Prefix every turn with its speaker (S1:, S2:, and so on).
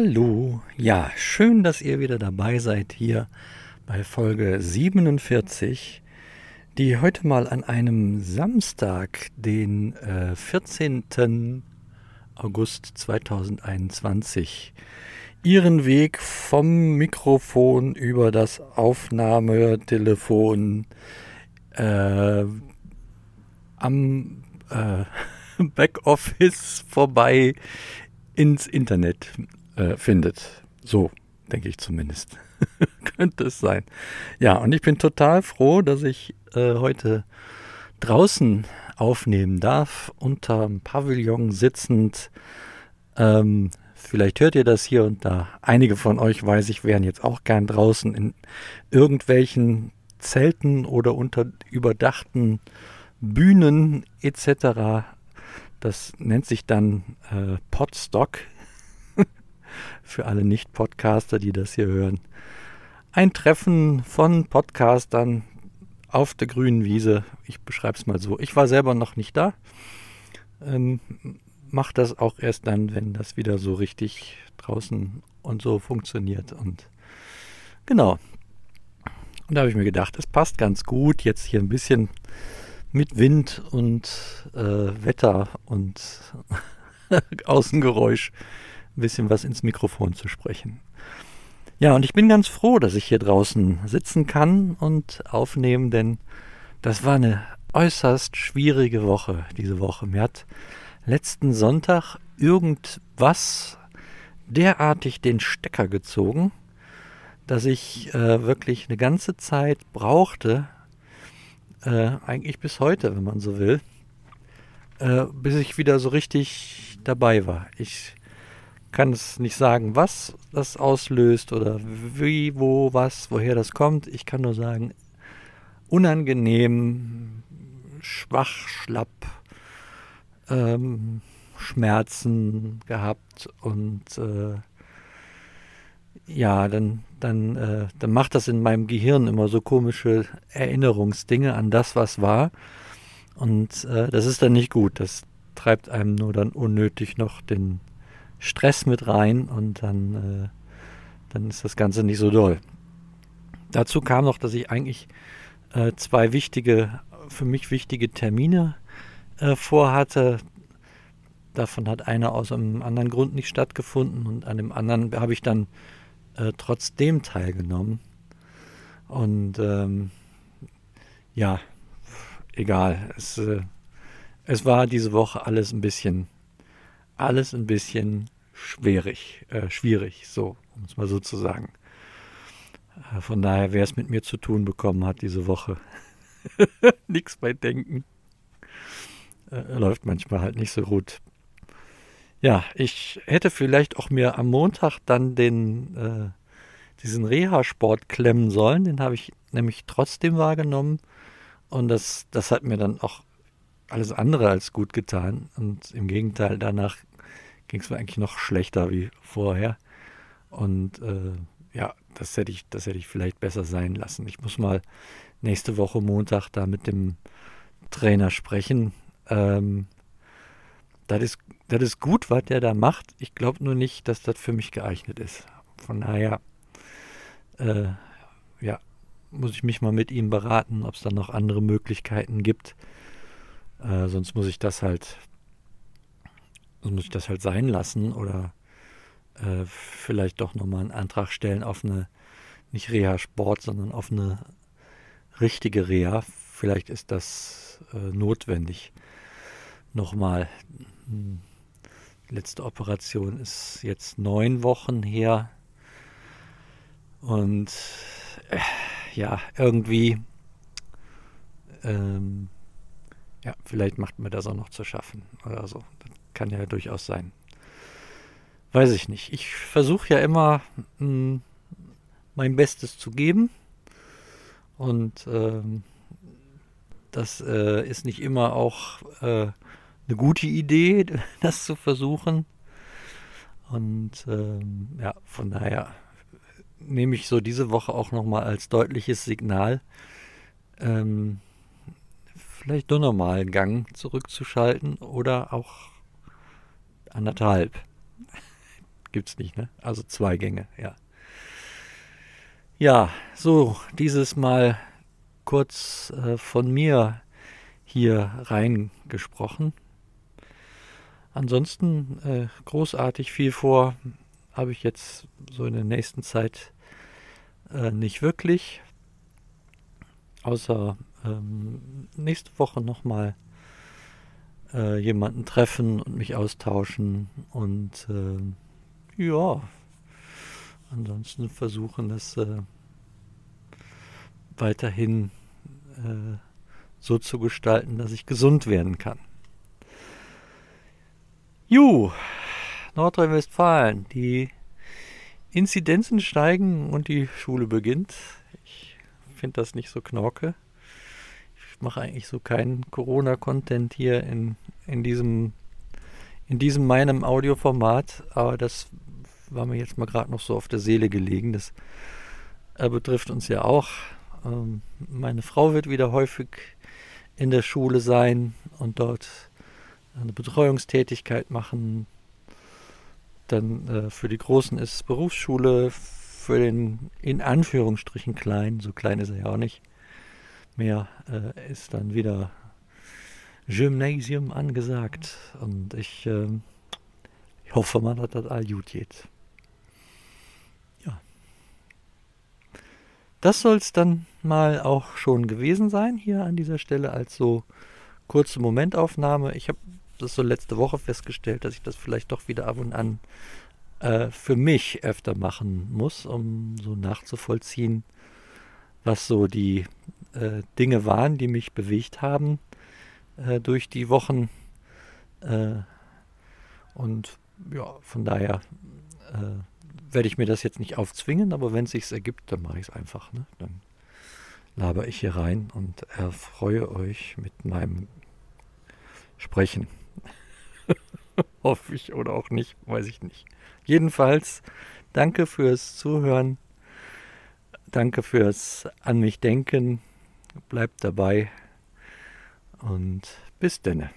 S1: Hallo, ja, schön, dass ihr wieder dabei seid hier bei Folge 47, die heute mal an einem Samstag, den äh, 14. August 2021, ihren Weg vom Mikrofon über das Aufnahmetelefon äh, am äh, Backoffice vorbei ins Internet äh, findet. So denke ich zumindest. Könnte es sein. Ja, und ich bin total froh, dass ich äh, heute draußen aufnehmen darf, unter dem Pavillon sitzend. Ähm, vielleicht hört ihr das hier und da. Einige von euch, weiß ich, wären jetzt auch gern draußen in irgendwelchen Zelten oder unter überdachten Bühnen etc. Das nennt sich dann äh, Podstock für alle Nicht-Podcaster, die das hier hören. Ein Treffen von Podcastern auf der grünen Wiese. Ich beschreibe es mal so. Ich war selber noch nicht da. Ähm, Mach das auch erst dann, wenn das wieder so richtig draußen und so funktioniert. Und genau. Und da habe ich mir gedacht, es passt ganz gut, jetzt hier ein bisschen mit Wind und äh, Wetter und Außengeräusch ein bisschen was ins Mikrofon zu sprechen. Ja, und ich bin ganz froh, dass ich hier draußen sitzen kann und aufnehmen, denn das war eine äußerst schwierige Woche, diese Woche. Mir hat letzten Sonntag irgendwas derartig den Stecker gezogen, dass ich äh, wirklich eine ganze Zeit brauchte, äh, eigentlich bis heute, wenn man so will, äh, bis ich wieder so richtig dabei war. Ich kann es nicht sagen, was das auslöst oder wie, wo, was, woher das kommt. Ich kann nur sagen, unangenehm, schwach, schlapp, ähm, Schmerzen gehabt und äh, ja, dann, dann, äh, dann macht das in meinem Gehirn immer so komische Erinnerungsdinge an das, was war. Und äh, das ist dann nicht gut. Das treibt einem nur dann unnötig noch den Stress mit rein und dann, äh, dann ist das Ganze nicht so doll. Dazu kam noch, dass ich eigentlich äh, zwei wichtige, für mich wichtige Termine äh, vorhatte. Davon hat einer aus einem anderen Grund nicht stattgefunden und an dem anderen habe ich dann äh, trotzdem teilgenommen. Und ähm, ja, egal. Es, äh, es war diese Woche alles ein bisschen, alles ein bisschen schwierig, äh, schwierig, so, um es mal so zu sagen. Äh, von daher, wer es mit mir zu tun bekommen hat diese Woche, nichts bei Denken. Äh, läuft manchmal halt nicht so gut. Ja, ich hätte vielleicht auch mir am Montag dann den äh, diesen Reha-Sport klemmen sollen. Den habe ich nämlich trotzdem wahrgenommen. Und das, das hat mir dann auch alles andere als gut getan. Und im Gegenteil, danach ging es mir eigentlich noch schlechter wie vorher. Und äh, ja, das hätte ich, das hätte ich vielleicht besser sein lassen. Ich muss mal nächste Woche Montag da mit dem Trainer sprechen. Ähm, das ist, gut, was der da macht. Ich glaube nur nicht, dass das für mich geeignet ist. Von daher, äh, ja, muss ich mich mal mit ihm beraten, ob es dann noch andere Möglichkeiten gibt. Äh, sonst muss ich das halt, muss ich das halt sein lassen oder äh, vielleicht doch nochmal einen Antrag stellen auf eine, nicht Reha-Sport, sondern auf eine richtige Reha. Vielleicht ist das äh, notwendig. Nochmal die letzte Operation ist jetzt neun Wochen her. Und äh, ja, irgendwie, ähm, ja, vielleicht macht mir das auch noch zu schaffen oder so. Das kann ja durchaus sein. Weiß ich nicht. Ich versuche ja immer mh, hm, mein Bestes zu geben. Und ähm, das äh, ist nicht immer auch äh, eine gute Idee, das zu versuchen. Und ähm, ja, von daher nehme ich so diese Woche auch nochmal als deutliches Signal, ähm, vielleicht nur nochmal einen Gang zurückzuschalten oder auch anderthalb. gibt es nicht, ne? Also zwei Gänge, ja. Ja, so, dieses Mal kurz äh, von mir hier reingesprochen. Ansonsten äh, großartig viel vor habe ich jetzt so in der nächsten Zeit äh, nicht wirklich. Außer ähm, nächste Woche nochmal äh, jemanden treffen und mich austauschen und äh, ja, ansonsten versuchen, das äh, weiterhin äh, so zu gestalten, dass ich gesund werden kann. Ju, Nordrhein-Westfalen, die Inzidenzen steigen und die Schule beginnt. Ich finde das nicht so knorke. Mache eigentlich so keinen Corona-Content hier in, in diesem in diesem meinem Audioformat, aber das war mir jetzt mal gerade noch so auf der Seele gelegen. Das äh, betrifft uns ja auch. Ähm, meine Frau wird wieder häufig in der Schule sein und dort eine Betreuungstätigkeit machen. Dann äh, für die Großen ist Berufsschule, für den in Anführungsstrichen klein, so klein ist er ja auch nicht mehr, äh, ist dann wieder Gymnasium angesagt. Und ich, äh, ich hoffe mal, dass das all gut geht. Ja. Das soll es dann mal auch schon gewesen sein hier an dieser Stelle als so kurze Momentaufnahme. Ich habe das so letzte Woche festgestellt, dass ich das vielleicht doch wieder ab und an äh, für mich öfter machen muss, um so nachzuvollziehen, was so die äh, Dinge waren, die mich bewegt haben äh, durch die Wochen. Äh, und ja, von daher äh, werde ich mir das jetzt nicht aufzwingen, aber wenn es sich ergibt, dann mache ich es einfach. Ne? Dann laber ich hier rein und erfreue euch mit meinem Sprechen. Hoffe ich oder auch nicht, weiß ich nicht. Jedenfalls, danke fürs Zuhören. Danke fürs An mich denken. Bleibt dabei. Und bis denne.